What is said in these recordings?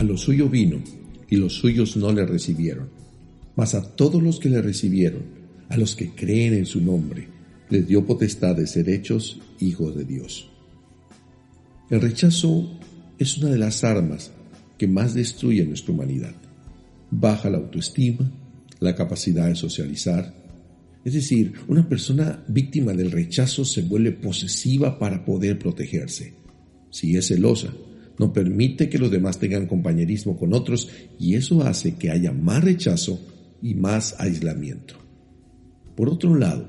A lo suyo vino, y los suyos no le recibieron. Mas a todos los que le recibieron, a los que creen en su nombre, les dio potestad de ser hechos hijos de Dios. El rechazo es una de las armas que más destruye nuestra humanidad. Baja la autoestima, la capacidad de socializar. Es decir, una persona víctima del rechazo se vuelve posesiva para poder protegerse. Si es celosa, no permite que los demás tengan compañerismo con otros y eso hace que haya más rechazo y más aislamiento. Por otro lado,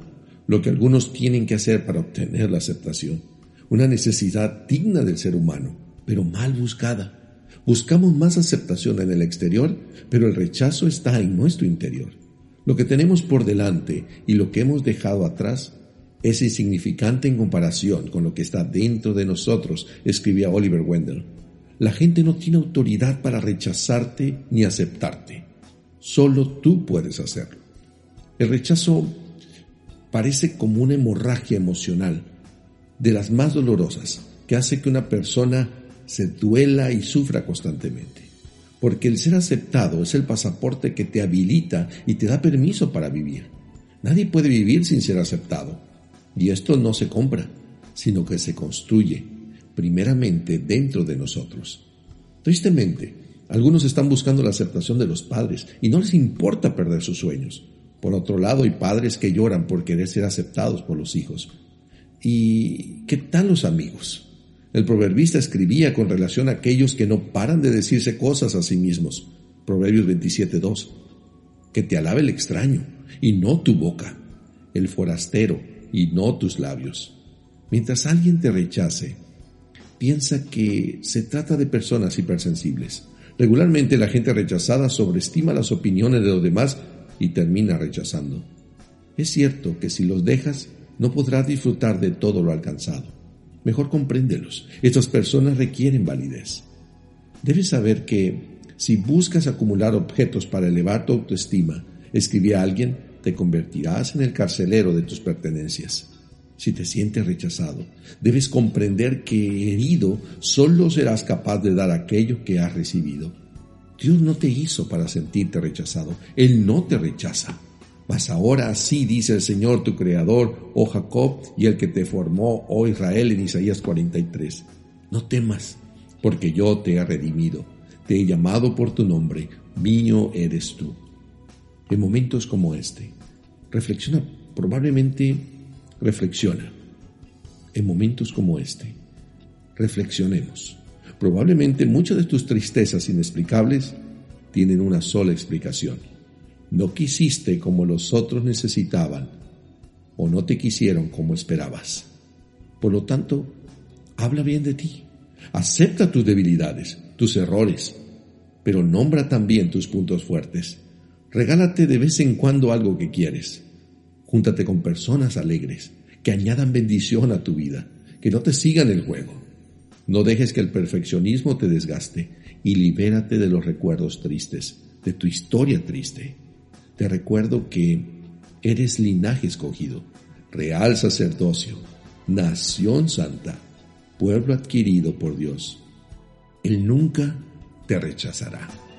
lo que algunos tienen que hacer para obtener la aceptación, una necesidad digna del ser humano, pero mal buscada. Buscamos más aceptación en el exterior, pero el rechazo está en nuestro interior. Lo que tenemos por delante y lo que hemos dejado atrás es insignificante en comparación con lo que está dentro de nosotros, escribía Oliver Wendell. La gente no tiene autoridad para rechazarte ni aceptarte. Solo tú puedes hacerlo. El rechazo parece como una hemorragia emocional, de las más dolorosas, que hace que una persona se duela y sufra constantemente. Porque el ser aceptado es el pasaporte que te habilita y te da permiso para vivir. Nadie puede vivir sin ser aceptado. Y esto no se compra, sino que se construye, primeramente dentro de nosotros. Tristemente, algunos están buscando la aceptación de los padres y no les importa perder sus sueños. Por otro lado, hay padres que lloran por querer ser aceptados por los hijos. ¿Y qué tal los amigos? El proverbista escribía con relación a aquellos que no paran de decirse cosas a sí mismos. Proverbios 27.2. Que te alabe el extraño y no tu boca, el forastero y no tus labios. Mientras alguien te rechace, piensa que se trata de personas hipersensibles. Regularmente la gente rechazada sobreestima las opiniones de los demás y termina rechazando. Es cierto que si los dejas, no podrás disfrutar de todo lo alcanzado. Mejor compréndelos. Estas personas requieren validez. Debes saber que si buscas acumular objetos para elevar tu autoestima, escribía alguien, te convertirás en el carcelero de tus pertenencias. Si te sientes rechazado, debes comprender que herido solo serás capaz de dar aquello que has recibido. Dios no te hizo para sentirte rechazado, Él no te rechaza. Mas ahora así dice el Señor tu Creador, oh Jacob, y el que te formó, oh Israel, en Isaías 43. No temas, porque yo te he redimido, te he llamado por tu nombre, mío eres tú. En momentos como este, reflexiona, probablemente reflexiona. En momentos como este, reflexionemos. Probablemente muchas de tus tristezas inexplicables tienen una sola explicación. No quisiste como los otros necesitaban o no te quisieron como esperabas. Por lo tanto, habla bien de ti. Acepta tus debilidades, tus errores, pero nombra también tus puntos fuertes. Regálate de vez en cuando algo que quieres. Júntate con personas alegres, que añadan bendición a tu vida, que no te sigan el juego. No dejes que el perfeccionismo te desgaste y libérate de los recuerdos tristes, de tu historia triste. Te recuerdo que eres linaje escogido, real sacerdocio, nación santa, pueblo adquirido por Dios. Él nunca te rechazará.